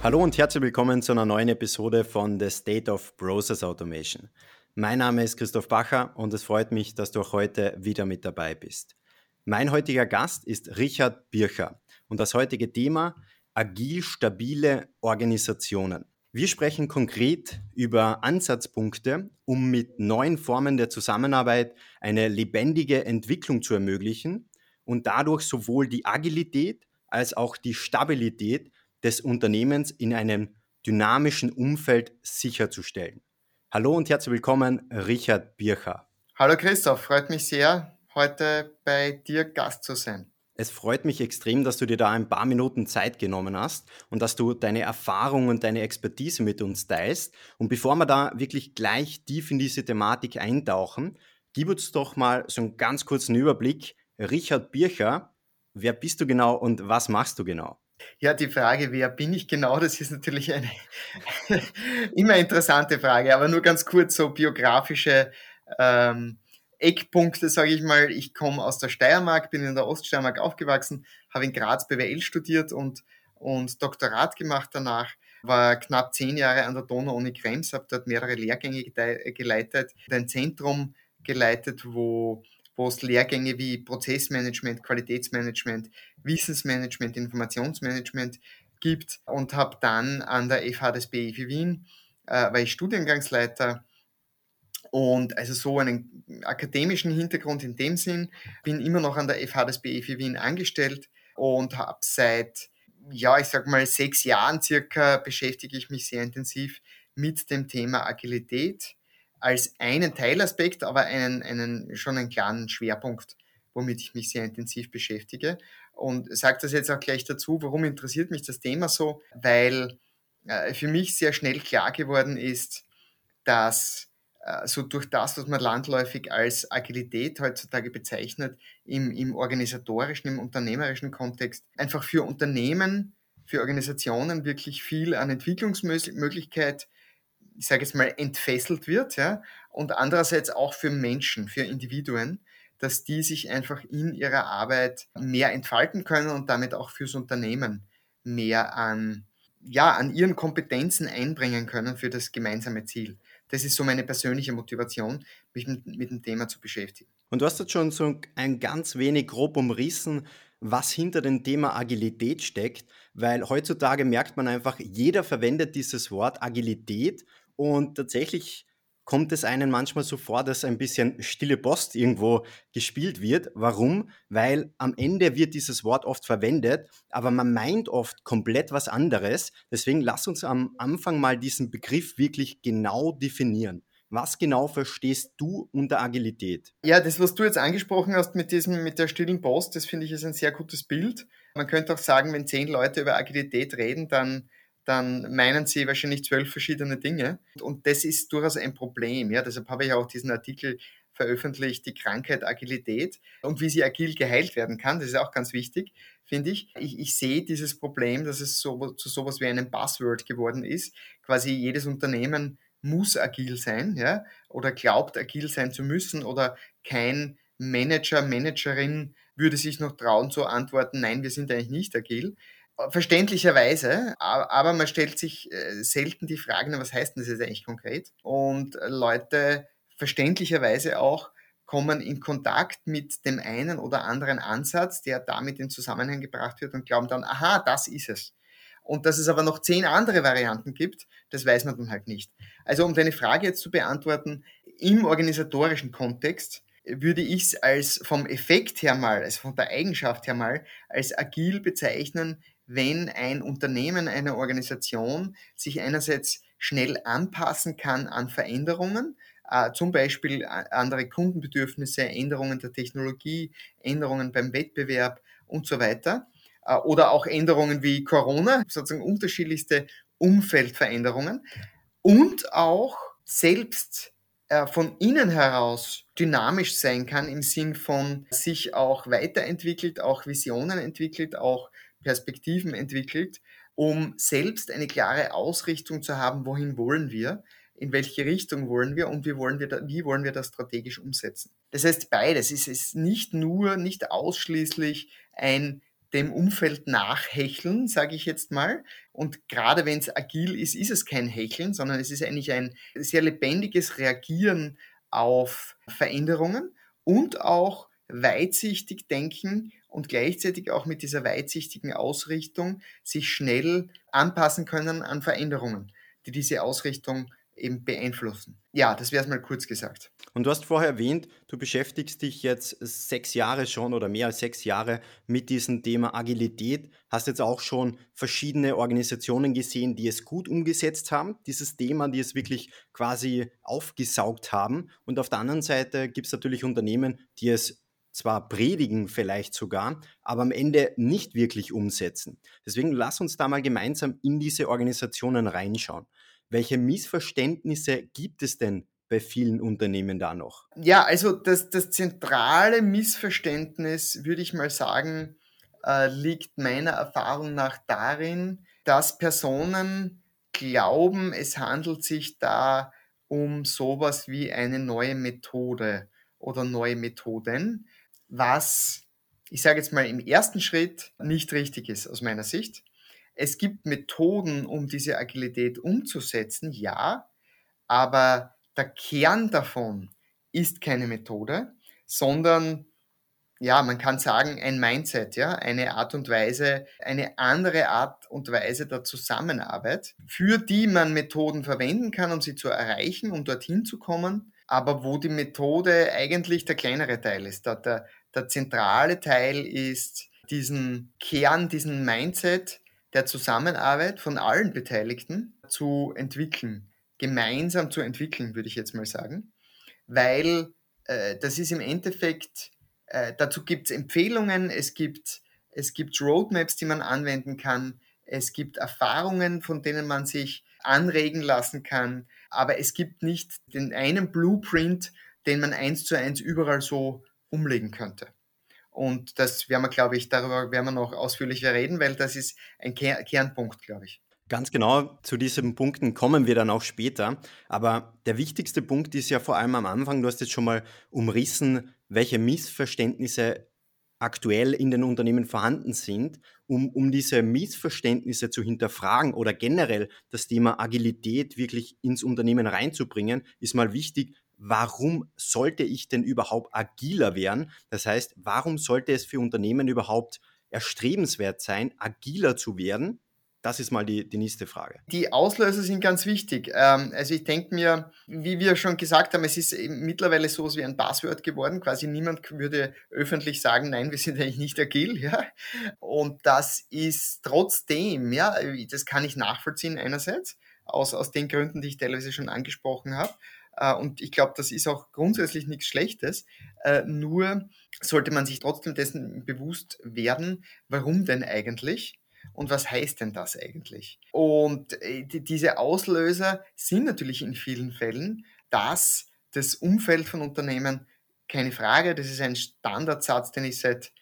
Hallo und herzlich willkommen zu einer neuen Episode von The State of Process Automation. Mein Name ist Christoph Bacher und es freut mich, dass du auch heute wieder mit dabei bist. Mein heutiger Gast ist Richard Bircher und das heutige Thema agil stabile Organisationen. Wir sprechen konkret über Ansatzpunkte, um mit neuen Formen der Zusammenarbeit eine lebendige Entwicklung zu ermöglichen und dadurch sowohl die Agilität als auch die Stabilität des Unternehmens in einem dynamischen Umfeld sicherzustellen. Hallo und herzlich willkommen, Richard Bircher. Hallo Christoph, freut mich sehr, heute bei dir Gast zu sein. Es freut mich extrem, dass du dir da ein paar Minuten Zeit genommen hast und dass du deine Erfahrung und deine Expertise mit uns teilst. Und bevor wir da wirklich gleich tief in diese Thematik eintauchen, gib uns doch mal so einen ganz kurzen Überblick. Richard Bircher, wer bist du genau und was machst du genau? Ja, die Frage, wer bin ich genau, das ist natürlich eine immer interessante Frage, aber nur ganz kurz so biografische ähm, Eckpunkte, sage ich mal. Ich komme aus der Steiermark, bin in der Oststeiermark aufgewachsen, habe in Graz BWL studiert und, und Doktorat gemacht danach war knapp zehn Jahre an der Donau-Uni Krems, habe dort mehrere Lehrgänge geleitet, ein Zentrum geleitet, wo wo es Lehrgänge wie Prozessmanagement, Qualitätsmanagement, Wissensmanagement, Informationsmanagement gibt und habe dann an der FH des BIF Wien, äh, war ich Studiengangsleiter und also so einen akademischen Hintergrund in dem Sinn, bin immer noch an der FH des BIF Wien angestellt und habe seit, ja, ich sag mal sechs Jahren circa beschäftige ich mich sehr intensiv mit dem Thema Agilität als einen Teilaspekt, aber einen, einen, schon einen klaren Schwerpunkt, womit ich mich sehr intensiv beschäftige. Und sage das jetzt auch gleich dazu, warum interessiert mich das Thema so? Weil äh, für mich sehr schnell klar geworden ist, dass äh, so durch das, was man landläufig als Agilität heutzutage bezeichnet, im, im organisatorischen, im unternehmerischen Kontext, einfach für Unternehmen, für Organisationen wirklich viel an Entwicklungsmöglichkeit ich sage jetzt mal, entfesselt wird, ja, und andererseits auch für Menschen, für Individuen, dass die sich einfach in ihrer Arbeit mehr entfalten können und damit auch fürs Unternehmen mehr an, ja, an ihren Kompetenzen einbringen können für das gemeinsame Ziel. Das ist so meine persönliche Motivation, mich mit, mit dem Thema zu beschäftigen. Und du hast jetzt schon so ein ganz wenig grob umrissen, was hinter dem Thema Agilität steckt, weil heutzutage merkt man einfach, jeder verwendet dieses Wort Agilität und tatsächlich kommt es einem manchmal so vor, dass ein bisschen stille Post irgendwo gespielt wird. Warum? Weil am Ende wird dieses Wort oft verwendet, aber man meint oft komplett was anderes. Deswegen lass uns am Anfang mal diesen Begriff wirklich genau definieren. Was genau verstehst du unter Agilität? Ja, das, was du jetzt angesprochen hast mit diesem, mit der stillen Post, das finde ich ist ein sehr gutes Bild. Man könnte auch sagen, wenn zehn Leute über Agilität reden, dann dann meinen sie wahrscheinlich zwölf verschiedene Dinge. Und das ist durchaus ein Problem. Ja? Deshalb habe ich auch diesen Artikel veröffentlicht, die Krankheit Agilität und wie sie agil geheilt werden kann. Das ist auch ganz wichtig, finde ich. ich. Ich sehe dieses Problem, dass es so, zu sowas wie einem Buzzword geworden ist. Quasi jedes Unternehmen muss agil sein, ja, oder glaubt agil sein zu müssen, oder kein Manager, Managerin würde sich noch trauen zu antworten, nein, wir sind eigentlich nicht agil verständlicherweise, aber man stellt sich äh, selten die Frage, was heißt denn das jetzt eigentlich konkret? Und Leute verständlicherweise auch kommen in Kontakt mit dem einen oder anderen Ansatz, der damit in Zusammenhang gebracht wird und glauben dann, aha, das ist es. Und dass es aber noch zehn andere Varianten gibt, das weiß man dann halt nicht. Also um deine Frage jetzt zu beantworten, im organisatorischen Kontext würde ich es als vom Effekt her mal, also von der Eigenschaft her mal, als agil bezeichnen, wenn ein Unternehmen, eine Organisation sich einerseits schnell anpassen kann an Veränderungen, äh, zum Beispiel andere Kundenbedürfnisse, Änderungen der Technologie, Änderungen beim Wettbewerb und so weiter, äh, oder auch Änderungen wie Corona, sozusagen unterschiedlichste Umfeldveränderungen und auch selbst äh, von innen heraus dynamisch sein kann im Sinn von sich auch weiterentwickelt, auch Visionen entwickelt, auch Perspektiven entwickelt, um selbst eine klare Ausrichtung zu haben, wohin wollen wir, in welche Richtung wollen wir und wie wollen wir, da, wie wollen wir das strategisch umsetzen. Das heißt beides. Es ist nicht nur, nicht ausschließlich ein dem Umfeld nachhecheln, sage ich jetzt mal. Und gerade wenn es agil ist, ist es kein Hecheln, sondern es ist eigentlich ein sehr lebendiges Reagieren auf Veränderungen und auch weitsichtig denken und gleichzeitig auch mit dieser weitsichtigen Ausrichtung sich schnell anpassen können an Veränderungen, die diese Ausrichtung eben beeinflussen. Ja, das wäre es mal kurz gesagt. Und du hast vorher erwähnt, du beschäftigst dich jetzt sechs Jahre schon oder mehr als sechs Jahre mit diesem Thema Agilität. Hast jetzt auch schon verschiedene Organisationen gesehen, die es gut umgesetzt haben, dieses Thema, die es wirklich quasi aufgesaugt haben. Und auf der anderen Seite gibt es natürlich Unternehmen, die es zwar predigen vielleicht sogar, aber am Ende nicht wirklich umsetzen. Deswegen lass uns da mal gemeinsam in diese Organisationen reinschauen. Welche Missverständnisse gibt es denn bei vielen Unternehmen da noch? Ja, also das, das zentrale Missverständnis, würde ich mal sagen, äh, liegt meiner Erfahrung nach darin, dass Personen glauben, es handelt sich da um sowas wie eine neue Methode oder neue Methoden, was ich sage jetzt mal im ersten Schritt nicht richtig ist aus meiner Sicht. Es gibt Methoden, um diese Agilität umzusetzen, ja, aber der Kern davon ist keine Methode, sondern ja, man kann sagen, ein Mindset, ja, eine Art und Weise, eine andere Art und Weise der Zusammenarbeit, für die man Methoden verwenden kann, um sie zu erreichen, um dorthin zu kommen, aber wo die Methode eigentlich der kleinere Teil ist. Der, der, der zentrale Teil ist diesen Kern, diesen Mindset der Zusammenarbeit von allen Beteiligten zu entwickeln, gemeinsam zu entwickeln, würde ich jetzt mal sagen, weil äh, das ist im Endeffekt, äh, dazu gibt es Empfehlungen, es gibt, es gibt Roadmaps, die man anwenden kann, es gibt Erfahrungen, von denen man sich anregen lassen kann, aber es gibt nicht den einen Blueprint, den man eins zu eins überall so umlegen könnte. Und das werden wir, glaube ich, darüber werden wir noch ausführlicher reden, weil das ist ein Ker Kernpunkt, glaube ich. Ganz genau, zu diesen Punkten kommen wir dann auch später. Aber der wichtigste Punkt ist ja vor allem am Anfang, du hast jetzt schon mal umrissen, welche Missverständnisse aktuell in den Unternehmen vorhanden sind, um, um diese Missverständnisse zu hinterfragen oder generell das Thema Agilität wirklich ins Unternehmen reinzubringen, ist mal wichtig, warum sollte ich denn überhaupt agiler werden? Das heißt, warum sollte es für Unternehmen überhaupt erstrebenswert sein, agiler zu werden? Das ist mal die, die nächste Frage. Die Auslöser sind ganz wichtig. Ähm, also ich denke mir, wie wir schon gesagt haben, es ist mittlerweile so wie ein Passwort geworden. Quasi niemand würde öffentlich sagen, nein, wir sind eigentlich nicht agil. Ja? Und das ist trotzdem, ja, das kann ich nachvollziehen einerseits, aus, aus den Gründen, die ich teilweise schon angesprochen habe. Äh, und ich glaube, das ist auch grundsätzlich nichts Schlechtes. Äh, nur sollte man sich trotzdem dessen bewusst werden, warum denn eigentlich? Und was heißt denn das eigentlich? Und äh, diese Auslöser sind natürlich in vielen Fällen, dass das Umfeld von Unternehmen, keine Frage, das ist ein Standardsatz, den ich seit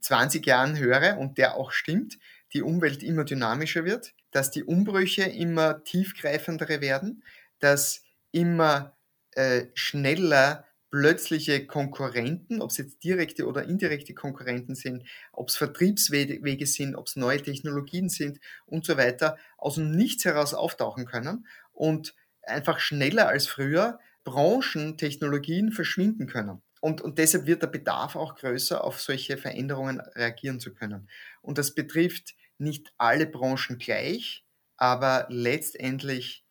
20 Jahren höre und der auch stimmt, die Umwelt immer dynamischer wird, dass die Umbrüche immer tiefgreifendere werden, dass immer äh, schneller plötzliche Konkurrenten, ob es jetzt direkte oder indirekte Konkurrenten sind, ob es Vertriebswege sind, ob es neue Technologien sind und so weiter, aus dem Nichts heraus auftauchen können und einfach schneller als früher Branchen, Technologien verschwinden können. Und, und deshalb wird der Bedarf auch größer, auf solche Veränderungen reagieren zu können. Und das betrifft nicht alle Branchen gleich, aber letztendlich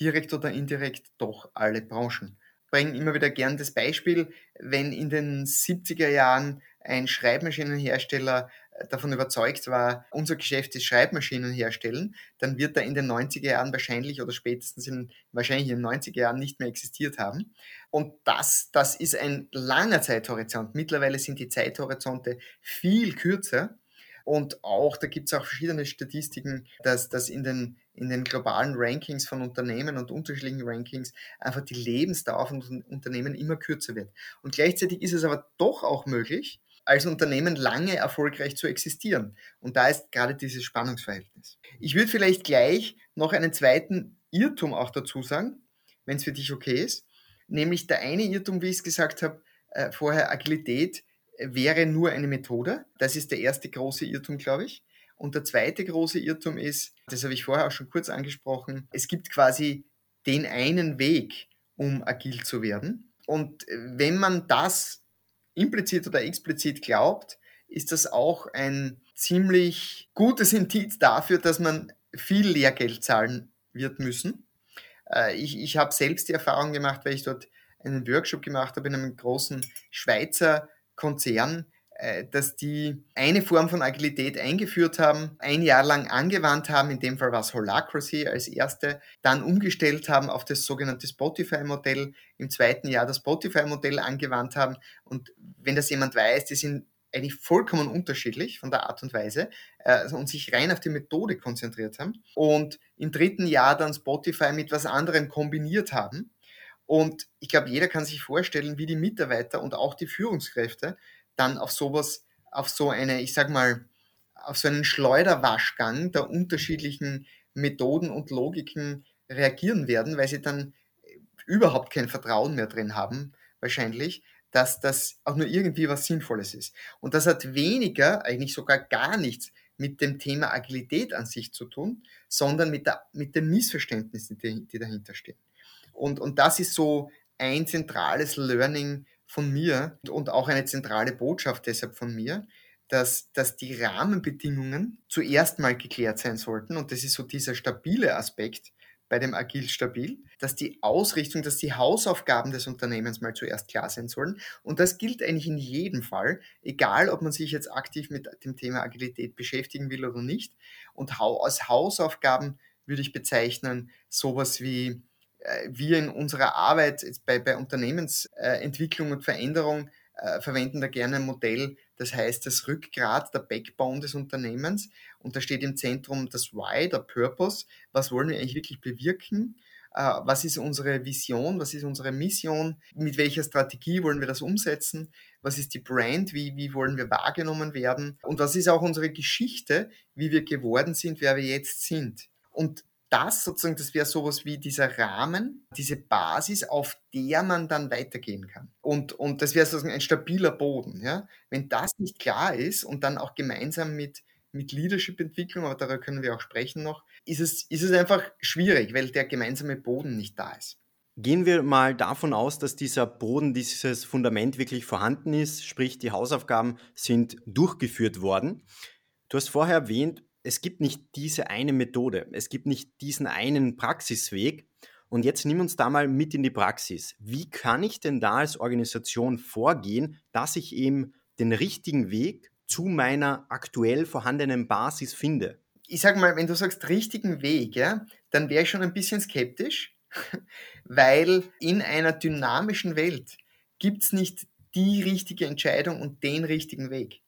direkt oder indirekt doch alle Branchen. Ich bringe immer wieder gern das Beispiel, wenn in den 70er Jahren ein Schreibmaschinenhersteller äh, davon überzeugt war, unser Geschäft ist Schreibmaschinen herstellen, dann wird er in den 90er Jahren wahrscheinlich oder spätestens in, wahrscheinlich in den 90er Jahren nicht mehr existiert haben. Und das, das ist ein langer Zeithorizont. Mittlerweile sind die Zeithorizonte viel kürzer. Und auch, da gibt es auch verschiedene Statistiken, dass, dass in, den, in den globalen Rankings von Unternehmen und unterschiedlichen Rankings einfach die Lebensdauer von Unternehmen immer kürzer wird. Und gleichzeitig ist es aber doch auch möglich, als Unternehmen lange erfolgreich zu existieren. Und da ist gerade dieses Spannungsverhältnis. Ich würde vielleicht gleich noch einen zweiten Irrtum auch dazu sagen, wenn es für dich okay ist. Nämlich der eine Irrtum, wie ich es gesagt habe, äh, vorher Agilität wäre nur eine Methode. Das ist der erste große Irrtum, glaube ich. Und der zweite große Irrtum ist, das habe ich vorher auch schon kurz angesprochen, es gibt quasi den einen Weg, um agil zu werden. Und wenn man das implizit oder explizit glaubt, ist das auch ein ziemlich gutes Indiz dafür, dass man viel Lehrgeld zahlen wird müssen. Äh, ich, ich habe selbst die Erfahrung gemacht, weil ich dort einen Workshop gemacht habe in einem großen Schweizer Konzern, äh, dass die eine Form von Agilität eingeführt haben, ein Jahr lang angewandt haben, in dem Fall war es Holacracy als erste, dann umgestellt haben auf das sogenannte Spotify-Modell, im zweiten Jahr das Spotify-Modell angewandt haben. Und wenn das jemand weiß, die sind eigentlich vollkommen unterschiedlich von der Art und Weise äh, und sich rein auf die Methode konzentriert haben. Und im dritten Jahr dann Spotify mit was anderem kombiniert haben. Und ich glaube, jeder kann sich vorstellen, wie die Mitarbeiter und auch die Führungskräfte dann auf sowas, auf so eine, ich sag mal, auf so einen Schleuderwaschgang der unterschiedlichen Methoden und Logiken reagieren werden, weil sie dann überhaupt kein Vertrauen mehr drin haben, wahrscheinlich, dass das auch nur irgendwie was Sinnvolles ist. Und das hat weniger, eigentlich sogar gar nichts mit dem Thema Agilität an sich zu tun, sondern mit, der, mit den Missverständnissen, die, die dahinter stehen. Und, und das ist so ein zentrales Learning von mir und auch eine zentrale Botschaft deshalb von mir, dass, dass die Rahmenbedingungen zuerst mal geklärt sein sollten. Und das ist so dieser stabile Aspekt bei dem Agil Stabil, dass die Ausrichtung, dass die Hausaufgaben des Unternehmens mal zuerst klar sein sollen. Und das gilt eigentlich in jedem Fall, egal ob man sich jetzt aktiv mit dem Thema Agilität beschäftigen will oder nicht. Und als Hausaufgaben würde ich bezeichnen sowas wie wir in unserer Arbeit bei, bei Unternehmensentwicklung und Veränderung äh, verwenden da gerne ein Modell, das heißt das Rückgrat, der Backbone des Unternehmens. Und da steht im Zentrum das Why, der Purpose. Was wollen wir eigentlich wirklich bewirken? Äh, was ist unsere Vision? Was ist unsere Mission? Mit welcher Strategie wollen wir das umsetzen? Was ist die Brand? Wie, wie wollen wir wahrgenommen werden? Und was ist auch unsere Geschichte, wie wir geworden sind, wer wir jetzt sind? Und das sozusagen, das wäre sowas wie dieser Rahmen, diese Basis, auf der man dann weitergehen kann. Und, und das wäre sozusagen ein stabiler Boden. Ja? Wenn das nicht klar ist und dann auch gemeinsam mit, mit Leadership-Entwicklung, aber darüber können wir auch sprechen noch, ist es, ist es einfach schwierig, weil der gemeinsame Boden nicht da ist. Gehen wir mal davon aus, dass dieser Boden, dieses Fundament wirklich vorhanden ist, sprich die Hausaufgaben sind durchgeführt worden. Du hast vorher erwähnt, es gibt nicht diese eine Methode, es gibt nicht diesen einen Praxisweg. Und jetzt nimm uns da mal mit in die Praxis. Wie kann ich denn da als Organisation vorgehen, dass ich eben den richtigen Weg zu meiner aktuell vorhandenen Basis finde? Ich sage mal, wenn du sagst richtigen Weg, ja, dann wäre ich schon ein bisschen skeptisch, weil in einer dynamischen Welt gibt es nicht die richtige Entscheidung und den richtigen Weg,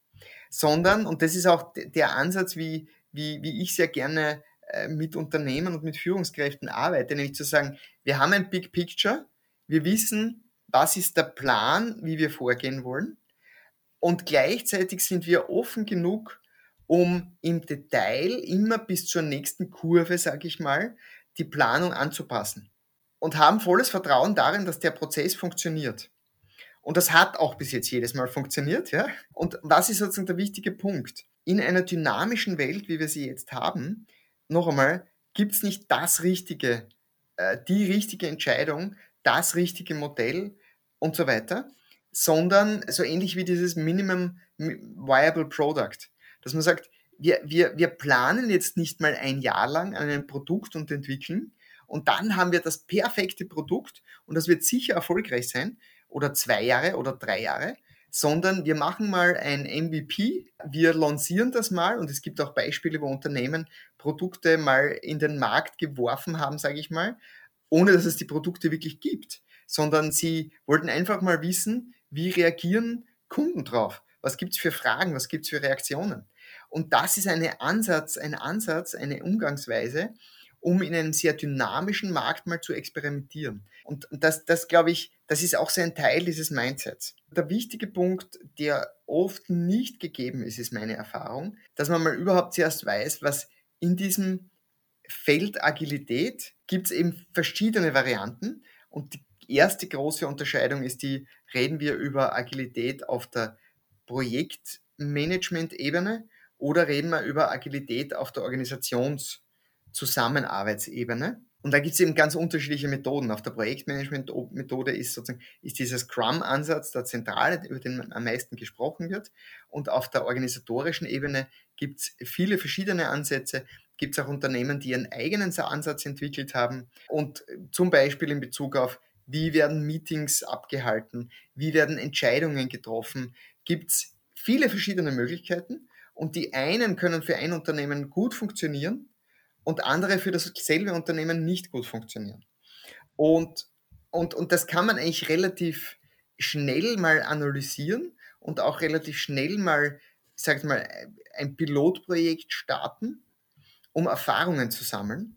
sondern, und das ist auch der Ansatz, wie, wie, wie ich sehr gerne äh, mit Unternehmen und mit Führungskräften arbeite, nämlich zu sagen, wir haben ein Big Picture, wir wissen, was ist der Plan, wie wir vorgehen wollen und gleichzeitig sind wir offen genug, um im Detail immer bis zur nächsten Kurve, sage ich mal, die Planung anzupassen und haben volles Vertrauen darin, dass der Prozess funktioniert. Und das hat auch bis jetzt jedes Mal funktioniert, ja. Und was ist sozusagen der wichtige Punkt? In einer dynamischen Welt, wie wir sie jetzt haben, noch einmal, gibt es nicht das richtige, äh, die richtige Entscheidung, das richtige Modell und so weiter, sondern so ähnlich wie dieses Minimum Viable Product, dass man sagt, wir, wir, wir planen jetzt nicht mal ein Jahr lang an einem Produkt und entwickeln und dann haben wir das perfekte Produkt und das wird sicher erfolgreich sein oder zwei Jahre oder drei Jahre, sondern wir machen mal ein MVP, wir lancieren das mal und es gibt auch Beispiele, wo Unternehmen Produkte mal in den Markt geworfen haben, sage ich mal, ohne dass es die Produkte wirklich gibt, sondern sie wollten einfach mal wissen, wie reagieren Kunden drauf? Was gibt es für Fragen? Was gibt es für Reaktionen? Und das ist eine Ansatz, ein Ansatz, eine Umgangsweise, um in einem sehr dynamischen Markt mal zu experimentieren. Und das, das glaube ich, das ist auch so ein Teil dieses Mindsets. Der wichtige Punkt, der oft nicht gegeben ist, ist meine Erfahrung, dass man mal überhaupt zuerst weiß, was in diesem Feld Agilität gibt es eben verschiedene Varianten. Und die erste große Unterscheidung ist die, reden wir über Agilität auf der Projektmanagement-Ebene oder reden wir über Agilität auf der Organisationszusammenarbeitsebene. Und da gibt es eben ganz unterschiedliche Methoden. Auf der Projektmanagement-Methode ist sozusagen ist dieser Scrum-Ansatz der zentrale, über den am meisten gesprochen wird. Und auf der organisatorischen Ebene gibt es viele verschiedene Ansätze. Gibt es auch Unternehmen, die ihren eigenen Ansatz entwickelt haben. Und zum Beispiel in Bezug auf, wie werden Meetings abgehalten, wie werden Entscheidungen getroffen, gibt es viele verschiedene Möglichkeiten. Und die einen können für ein Unternehmen gut funktionieren und andere für dasselbe Unternehmen nicht gut funktionieren. Und, und, und das kann man eigentlich relativ schnell mal analysieren und auch relativ schnell mal, sag ich mal, ein Pilotprojekt starten, um Erfahrungen zu sammeln.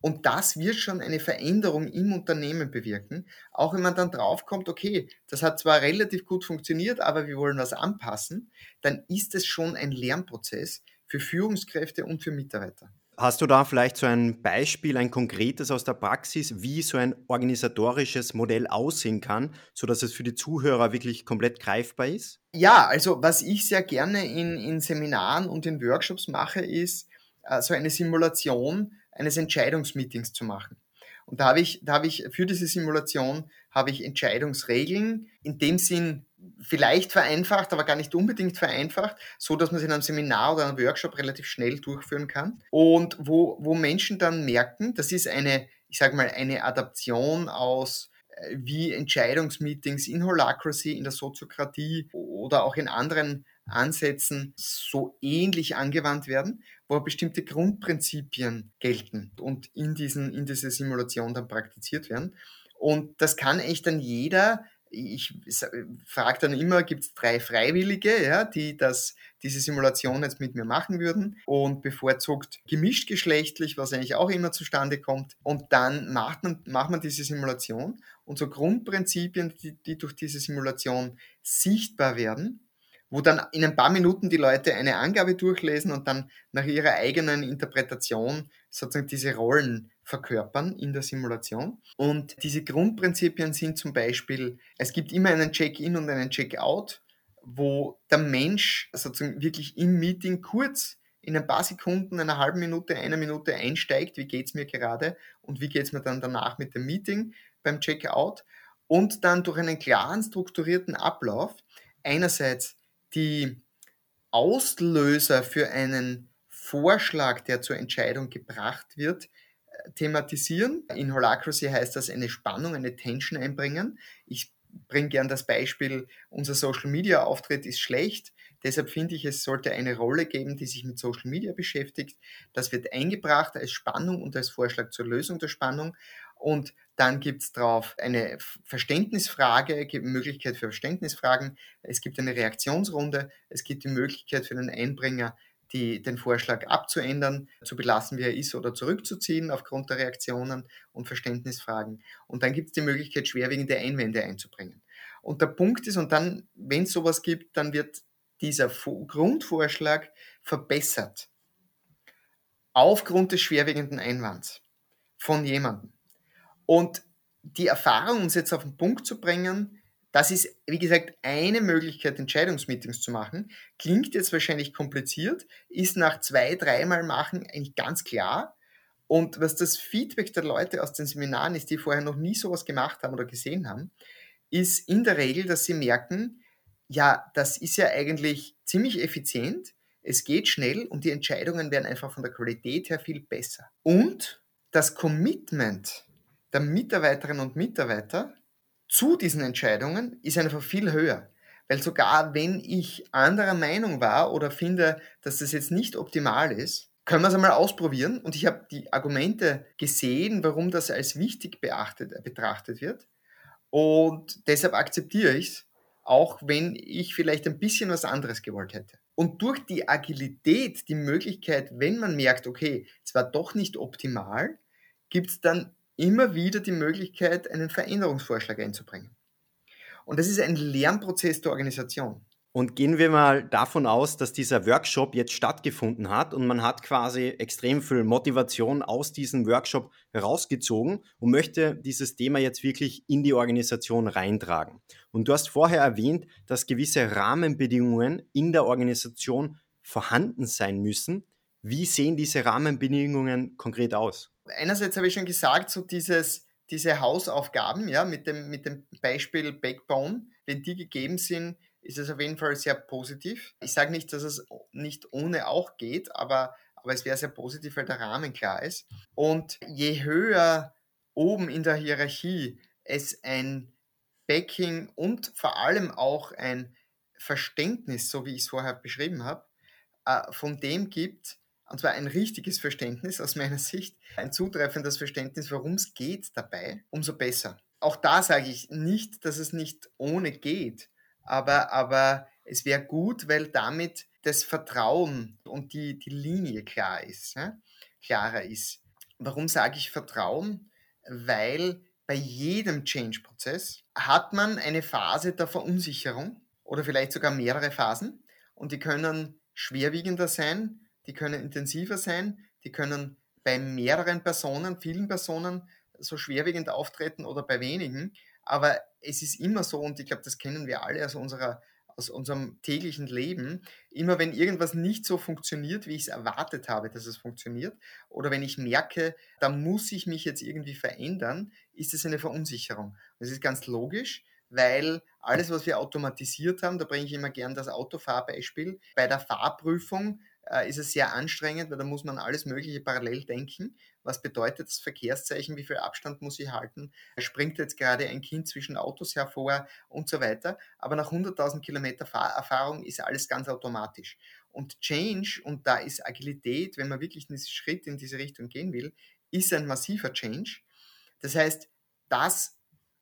Und das wird schon eine Veränderung im Unternehmen bewirken, auch wenn man dann draufkommt, okay, das hat zwar relativ gut funktioniert, aber wir wollen was anpassen, dann ist es schon ein Lernprozess für Führungskräfte und für Mitarbeiter. Hast du da vielleicht so ein Beispiel, ein konkretes aus der Praxis, wie so ein organisatorisches Modell aussehen kann, sodass es für die Zuhörer wirklich komplett greifbar ist? Ja, also was ich sehr gerne in, in Seminaren und in Workshops mache, ist äh, so eine Simulation eines Entscheidungsmeetings zu machen. Und da habe ich, da habe ich für diese Simulation habe ich Entscheidungsregeln in dem Sinn vielleicht vereinfacht, aber gar nicht unbedingt vereinfacht, so dass man es in einem Seminar oder einem Workshop relativ schnell durchführen kann. Und wo, wo Menschen dann merken, das ist eine, ich sage mal, eine Adaption aus äh, wie Entscheidungsmeetings in Holacracy, in der Soziokratie oder auch in anderen Ansätzen so ähnlich angewandt werden, wo bestimmte Grundprinzipien gelten und in, diesen, in dieser Simulation dann praktiziert werden. Und das kann echt dann jeder ich frage dann immer, gibt es drei Freiwillige, ja, die das, diese Simulation jetzt mit mir machen würden und bevorzugt gemischt geschlechtlich, was eigentlich auch immer zustande kommt. Und dann macht man, macht man diese Simulation und so Grundprinzipien, die, die durch diese Simulation sichtbar werden, wo dann in ein paar Minuten die Leute eine Angabe durchlesen und dann nach ihrer eigenen Interpretation sozusagen diese Rollen verkörpern in der Simulation. Und diese Grundprinzipien sind zum Beispiel, es gibt immer einen Check-in und einen Check-out, wo der Mensch sozusagen wirklich im Meeting kurz in ein paar Sekunden, einer halben Minute, einer Minute einsteigt, wie geht es mir gerade und wie geht es mir dann danach mit dem Meeting beim Check-out und dann durch einen klaren, strukturierten Ablauf einerseits die Auslöser für einen Vorschlag, der zur Entscheidung gebracht wird, thematisieren. In Holacracy heißt das eine Spannung, eine Tension einbringen. Ich bringe gern das Beispiel, unser Social Media Auftritt ist schlecht. Deshalb finde ich, es sollte eine Rolle geben, die sich mit Social Media beschäftigt. Das wird eingebracht als Spannung und als Vorschlag zur Lösung der Spannung. Und dann gibt es drauf eine Verständnisfrage, gibt Möglichkeit für Verständnisfragen. Es gibt eine Reaktionsrunde. Es gibt die Möglichkeit für den Einbringer, die, den Vorschlag abzuändern, zu belassen, wie er ist, oder zurückzuziehen aufgrund der Reaktionen und Verständnisfragen. Und dann gibt es die Möglichkeit, schwerwiegende Einwände einzubringen. Und der Punkt ist, und dann, wenn es sowas gibt, dann wird dieser Grundvorschlag verbessert. Aufgrund des schwerwiegenden Einwands von jemandem. Und die Erfahrung, um es jetzt auf den Punkt zu bringen, das ist, wie gesagt, eine Möglichkeit, Entscheidungsmeetings zu machen. Klingt jetzt wahrscheinlich kompliziert, ist nach zwei, dreimal machen eigentlich ganz klar. Und was das Feedback der Leute aus den Seminaren ist, die vorher noch nie sowas gemacht haben oder gesehen haben, ist in der Regel, dass sie merken, ja, das ist ja eigentlich ziemlich effizient, es geht schnell und die Entscheidungen werden einfach von der Qualität her viel besser. Und das Commitment der Mitarbeiterinnen und Mitarbeiter zu diesen Entscheidungen ist einfach viel höher. Weil sogar wenn ich anderer Meinung war oder finde, dass das jetzt nicht optimal ist, können wir es einmal ausprobieren. Und ich habe die Argumente gesehen, warum das als wichtig beachtet, betrachtet wird. Und deshalb akzeptiere ich es, auch wenn ich vielleicht ein bisschen was anderes gewollt hätte. Und durch die Agilität, die Möglichkeit, wenn man merkt, okay, es war doch nicht optimal, gibt es dann immer wieder die Möglichkeit, einen Veränderungsvorschlag einzubringen. Und das ist ein Lernprozess der Organisation. Und gehen wir mal davon aus, dass dieser Workshop jetzt stattgefunden hat und man hat quasi extrem viel Motivation aus diesem Workshop rausgezogen und möchte dieses Thema jetzt wirklich in die Organisation reintragen. Und du hast vorher erwähnt, dass gewisse Rahmenbedingungen in der Organisation vorhanden sein müssen. Wie sehen diese Rahmenbedingungen konkret aus? Einerseits habe ich schon gesagt, so dieses, diese Hausaufgaben, ja, mit dem, mit dem Beispiel Backbone, wenn die gegeben sind, ist es auf jeden Fall sehr positiv. Ich sage nicht, dass es nicht ohne auch geht, aber, aber es wäre sehr positiv, weil der Rahmen klar ist. Und je höher oben in der Hierarchie es ein Backing und vor allem auch ein Verständnis, so wie ich es vorher beschrieben habe, äh, von dem gibt, und zwar ein richtiges Verständnis aus meiner Sicht, ein zutreffendes Verständnis, worum es geht dabei, umso besser. Auch da sage ich nicht, dass es nicht ohne geht, aber, aber es wäre gut, weil damit das Vertrauen und die, die Linie klar ist, ja? klarer ist. Warum sage ich Vertrauen? Weil bei jedem Change-Prozess hat man eine Phase der Verunsicherung oder vielleicht sogar mehrere Phasen und die können schwerwiegender sein, die können intensiver sein, die können bei mehreren Personen, vielen Personen so schwerwiegend auftreten oder bei wenigen. Aber es ist immer so, und ich glaube, das kennen wir alle aus, unserer, aus unserem täglichen Leben, immer wenn irgendwas nicht so funktioniert, wie ich es erwartet habe, dass es funktioniert, oder wenn ich merke, da muss ich mich jetzt irgendwie verändern, ist es eine Verunsicherung. Das ist ganz logisch, weil alles, was wir automatisiert haben, da bringe ich immer gern das Autofahrbeispiel, bei der Fahrprüfung äh, ist es sehr anstrengend, weil da muss man alles Mögliche parallel denken. Was bedeutet das Verkehrszeichen? Wie viel Abstand muss ich halten? Springt jetzt gerade ein Kind zwischen Autos hervor und so weiter. Aber nach 100.000 Kilometer Fahrerfahrung ist alles ganz automatisch. Und Change, und da ist Agilität, wenn man wirklich einen Schritt in diese Richtung gehen will, ist ein massiver Change. Das heißt, das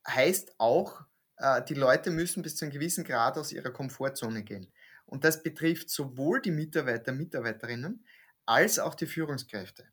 heißt auch, äh, die Leute müssen bis zu einem gewissen Grad aus ihrer Komfortzone gehen. Und das betrifft sowohl die Mitarbeiter, Mitarbeiterinnen als auch die Führungskräfte,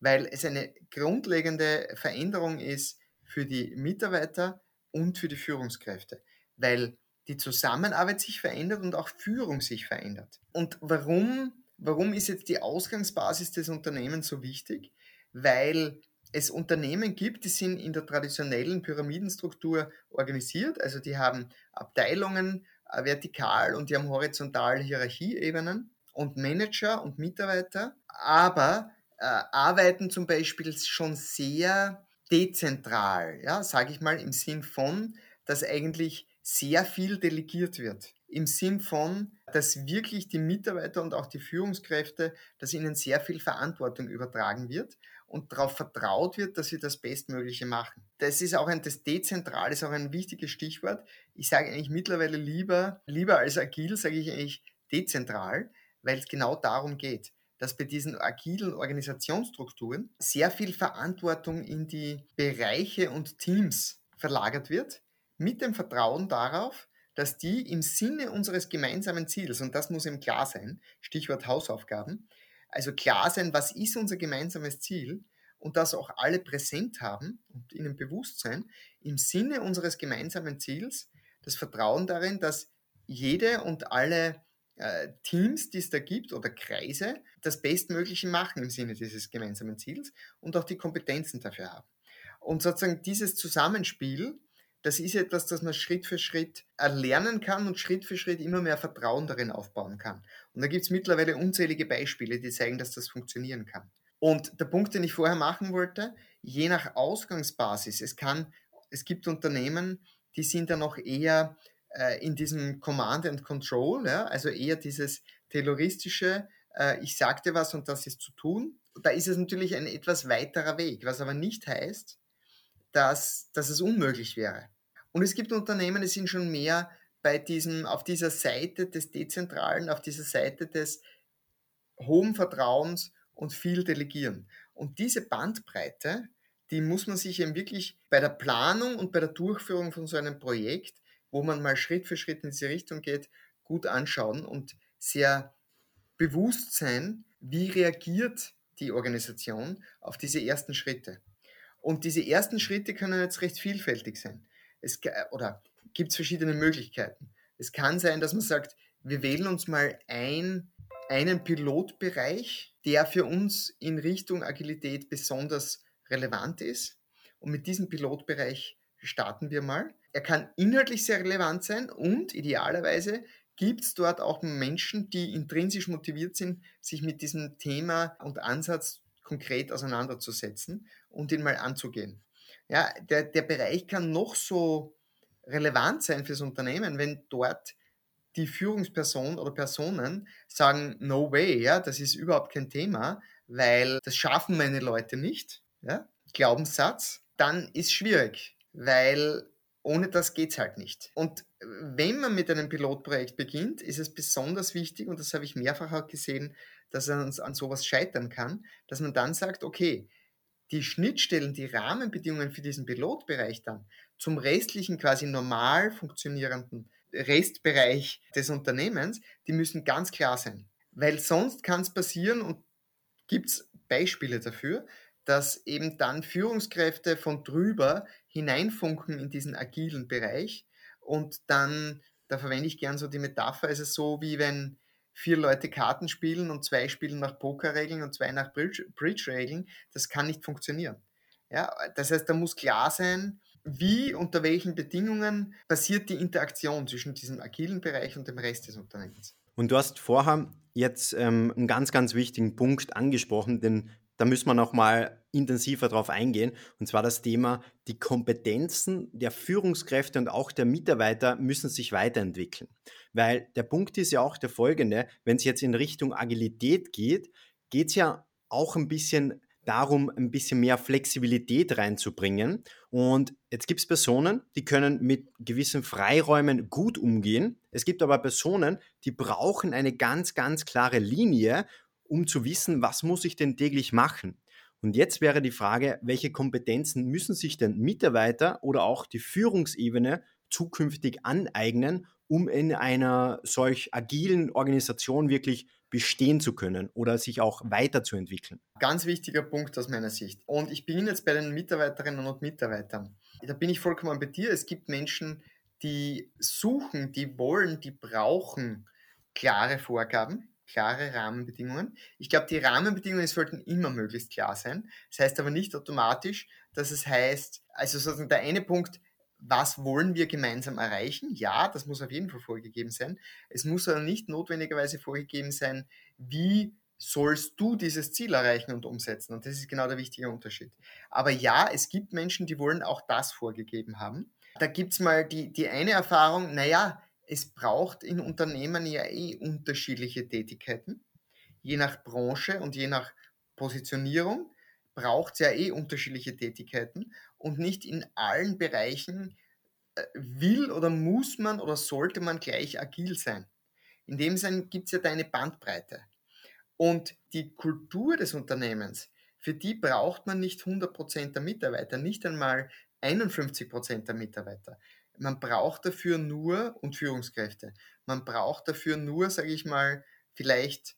weil es eine grundlegende Veränderung ist für die Mitarbeiter und für die Führungskräfte, weil die Zusammenarbeit sich verändert und auch Führung sich verändert. Und warum, warum ist jetzt die Ausgangsbasis des Unternehmens so wichtig? Weil es Unternehmen gibt, die sind in der traditionellen Pyramidenstruktur organisiert, also die haben Abteilungen, vertikal und die haben horizontal Hierarchieebenen und Manager und Mitarbeiter, aber äh, arbeiten zum Beispiel schon sehr dezentral, ja, sage ich mal im Sinn von, dass eigentlich sehr viel delegiert wird. Im Sinn von, dass wirklich die Mitarbeiter und auch die Führungskräfte, dass ihnen sehr viel Verantwortung übertragen wird und darauf vertraut wird, dass sie das Bestmögliche machen. Das ist auch ein, das Dezentral ist auch ein wichtiges Stichwort. Ich sage eigentlich mittlerweile lieber, lieber als agil, sage ich eigentlich dezentral, weil es genau darum geht, dass bei diesen agilen Organisationsstrukturen sehr viel Verantwortung in die Bereiche und Teams verlagert wird, mit dem Vertrauen darauf, dass die im Sinne unseres gemeinsamen Ziels, und das muss eben klar sein, Stichwort Hausaufgaben, also klar sein, was ist unser gemeinsames Ziel und das auch alle präsent haben und ihnen bewusst sein, im Sinne unseres gemeinsamen Ziels, das Vertrauen darin, dass jede und alle äh, Teams, die es da gibt oder Kreise, das Bestmögliche machen im Sinne dieses gemeinsamen Ziels und auch die Kompetenzen dafür haben. Und sozusagen dieses Zusammenspiel, das ist etwas, das man Schritt für Schritt erlernen kann und Schritt für Schritt immer mehr Vertrauen darin aufbauen kann. Und da gibt es mittlerweile unzählige Beispiele, die zeigen, dass das funktionieren kann. Und der Punkt, den ich vorher machen wollte, je nach Ausgangsbasis, es kann, es gibt Unternehmen, die sind dann noch eher äh, in diesem Command and Control, ja, also eher dieses terroristische, äh, ich sagte was und das ist zu tun. Da ist es natürlich ein etwas weiterer Weg, was aber nicht heißt, dass, dass es unmöglich wäre. Und es gibt Unternehmen, die sind schon mehr bei diesem, auf dieser Seite des Dezentralen, auf dieser Seite des hohen Vertrauens und viel Delegieren. Und diese Bandbreite, die muss man sich eben wirklich bei der Planung und bei der Durchführung von so einem Projekt, wo man mal Schritt für Schritt in diese Richtung geht, gut anschauen und sehr bewusst sein, wie reagiert die Organisation auf diese ersten Schritte. Und diese ersten Schritte können jetzt recht vielfältig sein. Es, oder gibt es verschiedene Möglichkeiten. Es kann sein, dass man sagt, wir wählen uns mal ein, einen Pilotbereich, der für uns in Richtung Agilität besonders relevant ist. Und mit diesem Pilotbereich starten wir mal. Er kann inhaltlich sehr relevant sein und idealerweise gibt es dort auch Menschen, die intrinsisch motiviert sind, sich mit diesem Thema und Ansatz konkret auseinanderzusetzen und ihn mal anzugehen. Ja, der, der Bereich kann noch so relevant sein fürs Unternehmen, wenn dort die Führungsperson oder Personen sagen, no way, ja, das ist überhaupt kein Thema, weil das schaffen meine Leute nicht, ja, Glaubenssatz, dann ist schwierig, weil ohne das geht es halt nicht. Und wenn man mit einem Pilotprojekt beginnt, ist es besonders wichtig, und das habe ich mehrfach auch gesehen, dass es an sowas scheitern kann, dass man dann sagt, okay, die Schnittstellen, die Rahmenbedingungen für diesen Pilotbereich dann zum restlichen quasi normal funktionierenden Restbereich des Unternehmens, die müssen ganz klar sein. Weil sonst kann es passieren und gibt es Beispiele dafür, dass eben dann Führungskräfte von drüber hineinfunken in diesen agilen Bereich und dann, da verwende ich gern so die Metapher, ist es so, wie wenn vier Leute Karten spielen und zwei spielen nach Pokerregeln und zwei nach Bridge-Regeln, das kann nicht funktionieren. Ja, das heißt, da muss klar sein, wie, unter welchen Bedingungen passiert die Interaktion zwischen diesem agilen Bereich und dem Rest des Unternehmens. Und du hast vorher jetzt ähm, einen ganz, ganz wichtigen Punkt angesprochen, den da müssen wir noch mal intensiver darauf eingehen. Und zwar das Thema, die Kompetenzen der Führungskräfte und auch der Mitarbeiter müssen sich weiterentwickeln. Weil der Punkt ist ja auch der folgende, wenn es jetzt in Richtung Agilität geht, geht es ja auch ein bisschen darum, ein bisschen mehr Flexibilität reinzubringen. Und jetzt gibt es Personen, die können mit gewissen Freiräumen gut umgehen. Es gibt aber Personen, die brauchen eine ganz, ganz klare Linie um zu wissen, was muss ich denn täglich machen. Und jetzt wäre die Frage, welche Kompetenzen müssen sich denn Mitarbeiter oder auch die Führungsebene zukünftig aneignen, um in einer solch agilen Organisation wirklich bestehen zu können oder sich auch weiterzuentwickeln? Ganz wichtiger Punkt aus meiner Sicht. Und ich bin jetzt bei den Mitarbeiterinnen und Mitarbeitern. Da bin ich vollkommen bei dir. Es gibt Menschen, die suchen, die wollen, die brauchen klare Vorgaben klare Rahmenbedingungen. Ich glaube, die Rahmenbedingungen sollten immer möglichst klar sein. Das heißt aber nicht automatisch, dass es heißt, also sozusagen der eine Punkt, was wollen wir gemeinsam erreichen? Ja, das muss auf jeden Fall vorgegeben sein. Es muss aber nicht notwendigerweise vorgegeben sein, wie sollst du dieses Ziel erreichen und umsetzen. Und das ist genau der wichtige Unterschied. Aber ja, es gibt Menschen, die wollen auch das vorgegeben haben. Da gibt es mal die, die eine Erfahrung, naja, es braucht in Unternehmen ja eh unterschiedliche Tätigkeiten. Je nach Branche und je nach Positionierung braucht es ja eh unterschiedliche Tätigkeiten und nicht in allen Bereichen äh, will oder muss man oder sollte man gleich agil sein. In dem Sinne gibt es ja da eine Bandbreite. Und die Kultur des Unternehmens, für die braucht man nicht 100% der Mitarbeiter, nicht einmal 51% der Mitarbeiter. Man braucht dafür nur, und Führungskräfte, man braucht dafür nur, sage ich mal, vielleicht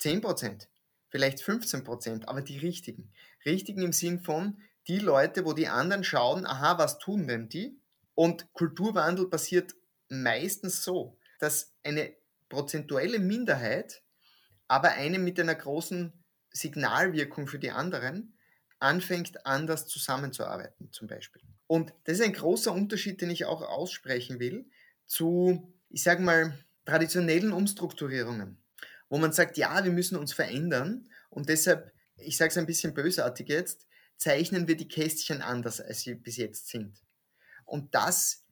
10%, vielleicht 15%, aber die richtigen. Richtigen im Sinn von die Leute, wo die anderen schauen, aha, was tun denn die? Und Kulturwandel passiert meistens so, dass eine prozentuelle Minderheit, aber eine mit einer großen Signalwirkung für die anderen, anfängt anders zusammenzuarbeiten zum Beispiel. Und das ist ein großer Unterschied, den ich auch aussprechen will, zu, ich sage mal, traditionellen Umstrukturierungen, wo man sagt, ja, wir müssen uns verändern und deshalb, ich sage es ein bisschen bösartig jetzt, zeichnen wir die Kästchen anders, als sie bis jetzt sind. Und das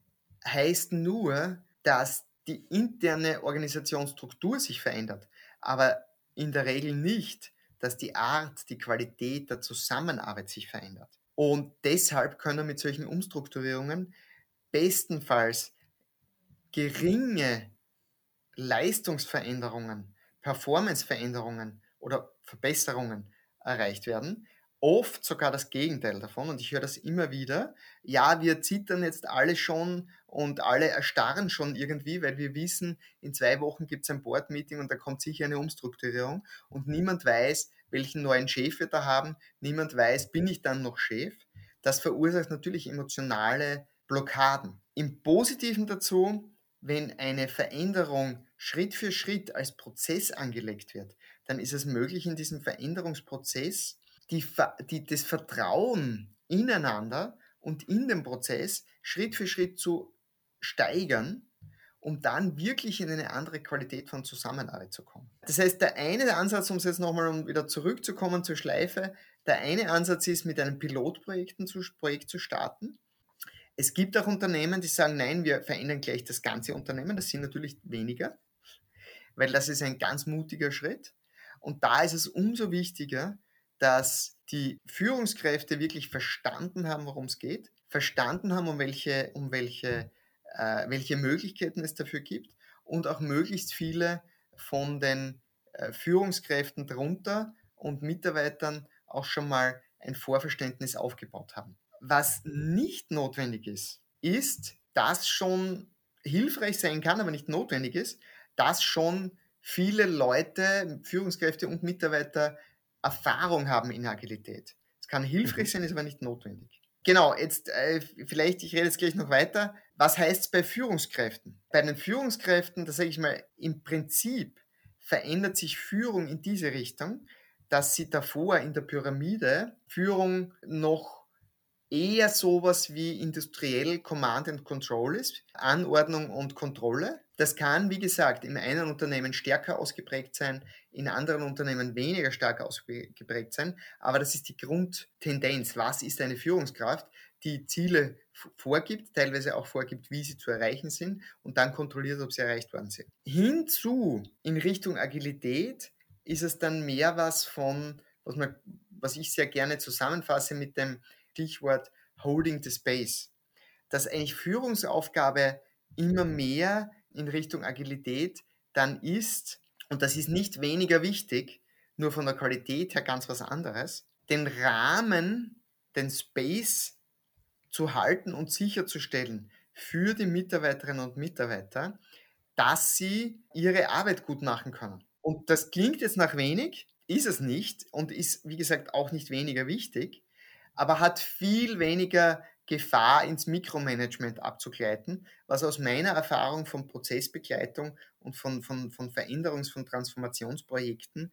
heißt nur, dass die interne Organisationsstruktur sich verändert, aber in der Regel nicht, dass die Art, die Qualität der Zusammenarbeit sich verändert. Und deshalb können mit solchen Umstrukturierungen bestenfalls geringe Leistungsveränderungen, Performanceveränderungen oder Verbesserungen erreicht werden. Oft sogar das Gegenteil davon. Und ich höre das immer wieder. Ja, wir zittern jetzt alle schon und alle erstarren schon irgendwie, weil wir wissen, in zwei Wochen gibt es ein Board-Meeting und da kommt sicher eine Umstrukturierung und niemand weiß, welchen neuen Chef wir da haben. Niemand weiß, bin ich dann noch Chef? Das verursacht natürlich emotionale Blockaden. Im Positiven dazu, wenn eine Veränderung Schritt für Schritt als Prozess angelegt wird, dann ist es möglich, in diesem Veränderungsprozess die, die, das Vertrauen ineinander und in den Prozess Schritt für Schritt zu steigern, um dann wirklich in eine andere Qualität von Zusammenarbeit zu kommen. Das heißt, der eine Ansatz, um es jetzt nochmal um wieder zurückzukommen zur Schleife, der eine Ansatz ist, mit einem Pilotprojekt zu, Projekt zu starten. Es gibt auch Unternehmen, die sagen, nein, wir verändern gleich das ganze Unternehmen. Das sind natürlich weniger, weil das ist ein ganz mutiger Schritt. Und da ist es umso wichtiger, dass die Führungskräfte wirklich verstanden haben, worum es geht, verstanden haben, um welche, um welche, welche Möglichkeiten es dafür gibt und auch möglichst viele von den äh, Führungskräften drunter und Mitarbeitern auch schon mal ein Vorverständnis aufgebaut haben. Was nicht notwendig ist, ist, dass schon hilfreich sein kann, aber nicht notwendig ist, dass schon viele Leute, Führungskräfte und Mitarbeiter Erfahrung haben in Agilität. Es kann hilfreich mhm. sein, ist aber nicht notwendig. Genau, jetzt äh, vielleicht, ich rede jetzt gleich noch weiter. Was heißt es bei Führungskräften? Bei den Führungskräften, da sage ich mal, im Prinzip verändert sich Führung in diese Richtung, dass sie davor in der Pyramide Führung noch eher sowas wie industriell Command and Control ist, Anordnung und Kontrolle. Das kann, wie gesagt, in einem Unternehmen stärker ausgeprägt sein, in anderen Unternehmen weniger stark ausgeprägt sein, aber das ist die Grundtendenz. Was ist eine Führungskraft, die Ziele vorgibt, teilweise auch vorgibt, wie sie zu erreichen sind und dann kontrolliert, ob sie erreicht worden sind. Hinzu in Richtung Agilität ist es dann mehr was von, was, man, was ich sehr gerne zusammenfasse mit dem Stichwort Holding the Space. Dass eigentlich Führungsaufgabe immer mehr in Richtung Agilität dann ist, und das ist nicht weniger wichtig, nur von der Qualität her ganz was anderes, den Rahmen, den Space zu halten und sicherzustellen für die Mitarbeiterinnen und Mitarbeiter, dass sie ihre Arbeit gut machen können. Und das klingt jetzt nach wenig, ist es nicht und ist, wie gesagt, auch nicht weniger wichtig, aber hat viel weniger Gefahr ins Mikromanagement abzugleiten, was aus meiner Erfahrung von Prozessbegleitung und von, von, von Veränderungs-, von Transformationsprojekten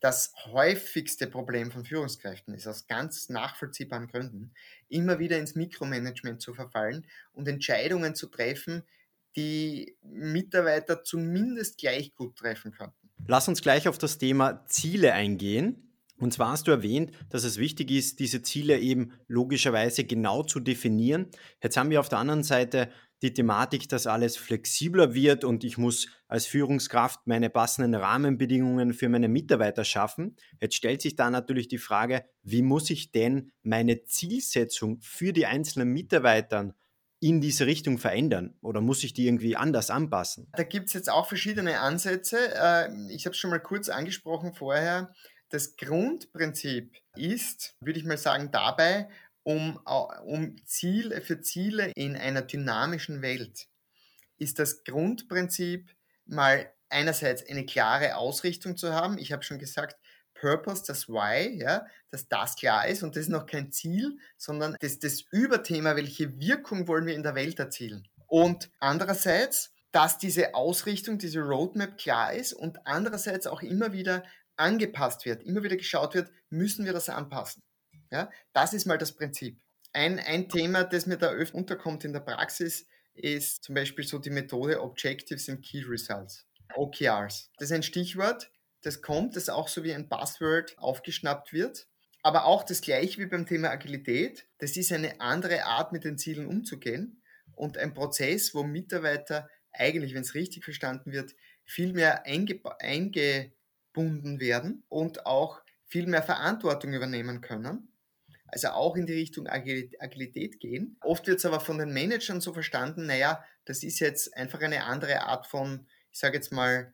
das häufigste Problem von Führungskräften ist, aus ganz nachvollziehbaren Gründen, immer wieder ins Mikromanagement zu verfallen und Entscheidungen zu treffen, die Mitarbeiter zumindest gleich gut treffen könnten. Lass uns gleich auf das Thema Ziele eingehen. Und zwar hast du erwähnt, dass es wichtig ist, diese Ziele eben logischerweise genau zu definieren. Jetzt haben wir auf der anderen Seite die Thematik, dass alles flexibler wird und ich muss als Führungskraft meine passenden Rahmenbedingungen für meine Mitarbeiter schaffen. Jetzt stellt sich da natürlich die Frage, wie muss ich denn meine Zielsetzung für die einzelnen Mitarbeiter in diese Richtung verändern oder muss ich die irgendwie anders anpassen? Da gibt es jetzt auch verschiedene Ansätze. Äh, ich habe es schon mal kurz angesprochen vorher. Das Grundprinzip ist, würde ich mal sagen, dabei, um, um Ziel, für Ziele in einer dynamischen Welt, ist das Grundprinzip mal einerseits eine klare Ausrichtung zu haben. Ich habe schon gesagt, Purpose, das Why, ja, dass das klar ist und das ist noch kein Ziel, sondern das, das Überthema, welche Wirkung wollen wir in der Welt erzielen. Und andererseits, dass diese Ausrichtung, diese Roadmap klar ist und andererseits auch immer wieder angepasst wird, immer wieder geschaut wird, müssen wir das anpassen. Ja, das ist mal das Prinzip. Ein, ein Thema, das mir da öfter unterkommt in der Praxis, ist zum Beispiel so die Methode Objectives and Key Results, OKRs. Das ist ein Stichwort, das kommt, das auch so wie ein Buzzword aufgeschnappt wird. Aber auch das gleiche wie beim Thema Agilität, das ist eine andere Art, mit den Zielen umzugehen und ein Prozess, wo Mitarbeiter eigentlich, wenn es richtig verstanden wird, viel mehr einge eingebunden werden und auch viel mehr Verantwortung übernehmen können also auch in die Richtung Agilität gehen. Oft wird es aber von den Managern so verstanden, naja, das ist jetzt einfach eine andere Art von, ich sage jetzt mal,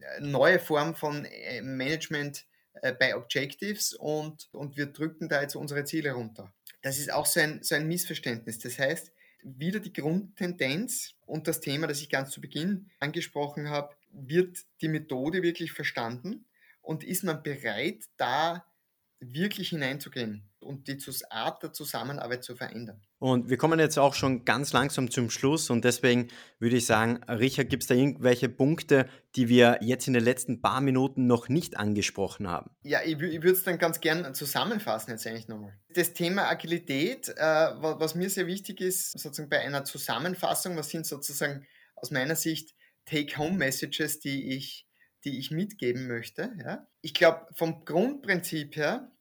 äh, neue Form von äh, Management äh, bei Objectives und, und wir drücken da jetzt unsere Ziele runter. Das ist auch so ein, so ein Missverständnis. Das heißt, wieder die Grundtendenz und das Thema, das ich ganz zu Beginn angesprochen habe, wird die Methode wirklich verstanden und ist man bereit, da wirklich hineinzugehen und die Art der Zusammenarbeit zu verändern. Und wir kommen jetzt auch schon ganz langsam zum Schluss und deswegen würde ich sagen, Richard, gibt es da irgendwelche Punkte, die wir jetzt in den letzten paar Minuten noch nicht angesprochen haben? Ja, ich, ich würde es dann ganz gern zusammenfassen jetzt eigentlich nochmal. Das Thema Agilität, äh, was mir sehr wichtig ist, sozusagen bei einer Zusammenfassung, was sind sozusagen aus meiner Sicht Take-Home-Messages, die ich die ich mitgeben möchte. Ja? Ich glaube, vom Grundprinzip her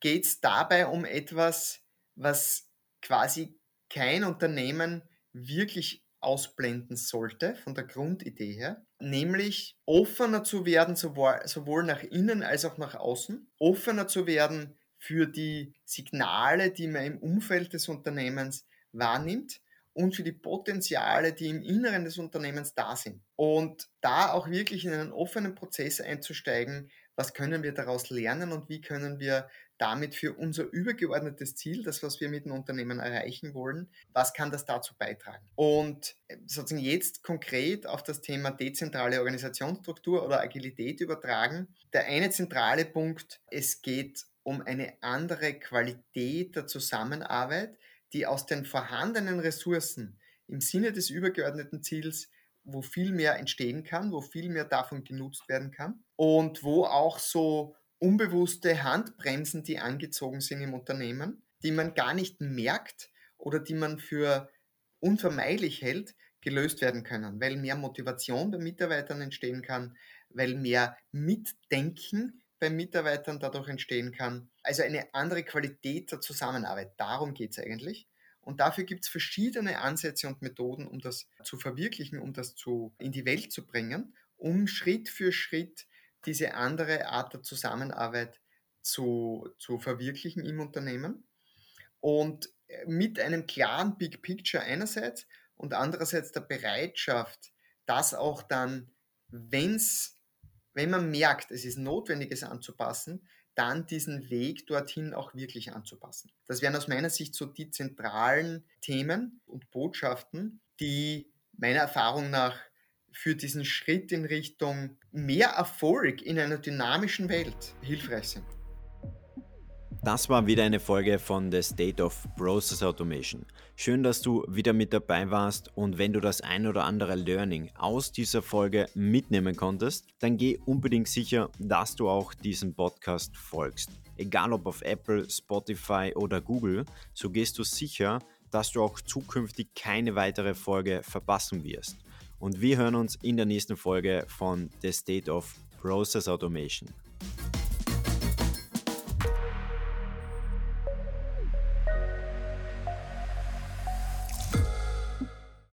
geht es dabei um etwas, was quasi kein Unternehmen wirklich ausblenden sollte, von der Grundidee her, nämlich offener zu werden, sowohl nach innen als auch nach außen, offener zu werden für die Signale, die man im Umfeld des Unternehmens wahrnimmt und für die Potenziale, die im Inneren des Unternehmens da sind. Und da auch wirklich in einen offenen Prozess einzusteigen, was können wir daraus lernen und wie können wir damit für unser übergeordnetes Ziel, das, was wir mit dem Unternehmen erreichen wollen, was kann das dazu beitragen? Und äh, sozusagen jetzt konkret auf das Thema dezentrale Organisationsstruktur oder Agilität übertragen. Der eine zentrale Punkt, es geht um eine andere Qualität der Zusammenarbeit, die aus den vorhandenen Ressourcen im Sinne des übergeordneten Ziels, wo viel mehr entstehen kann, wo viel mehr davon genutzt werden kann und wo auch so unbewusste Handbremsen, die angezogen sind im Unternehmen, die man gar nicht merkt oder die man für unvermeidlich hält, gelöst werden können, weil mehr Motivation bei Mitarbeitern entstehen kann, weil mehr Mitdenken bei Mitarbeitern dadurch entstehen kann. Also eine andere Qualität der Zusammenarbeit. Darum geht es eigentlich. Und dafür gibt es verschiedene Ansätze und Methoden, um das zu verwirklichen, um das zu, in die Welt zu bringen, um Schritt für Schritt diese andere Art der Zusammenarbeit zu, zu verwirklichen im Unternehmen. Und mit einem klaren Big Picture einerseits und andererseits der Bereitschaft, das auch dann, wenn's wenn man merkt, es ist notwendig, es anzupassen, dann diesen Weg dorthin auch wirklich anzupassen. Das wären aus meiner Sicht so die zentralen Themen und Botschaften, die meiner Erfahrung nach für diesen Schritt in Richtung mehr Erfolg in einer dynamischen Welt hilfreich sind. Das war wieder eine Folge von The State of Process Automation. Schön, dass du wieder mit dabei warst und wenn du das ein oder andere Learning aus dieser Folge mitnehmen konntest, dann geh unbedingt sicher, dass du auch diesem Podcast folgst. Egal ob auf Apple, Spotify oder Google, so gehst du sicher, dass du auch zukünftig keine weitere Folge verpassen wirst. Und wir hören uns in der nächsten Folge von The State of Process Automation.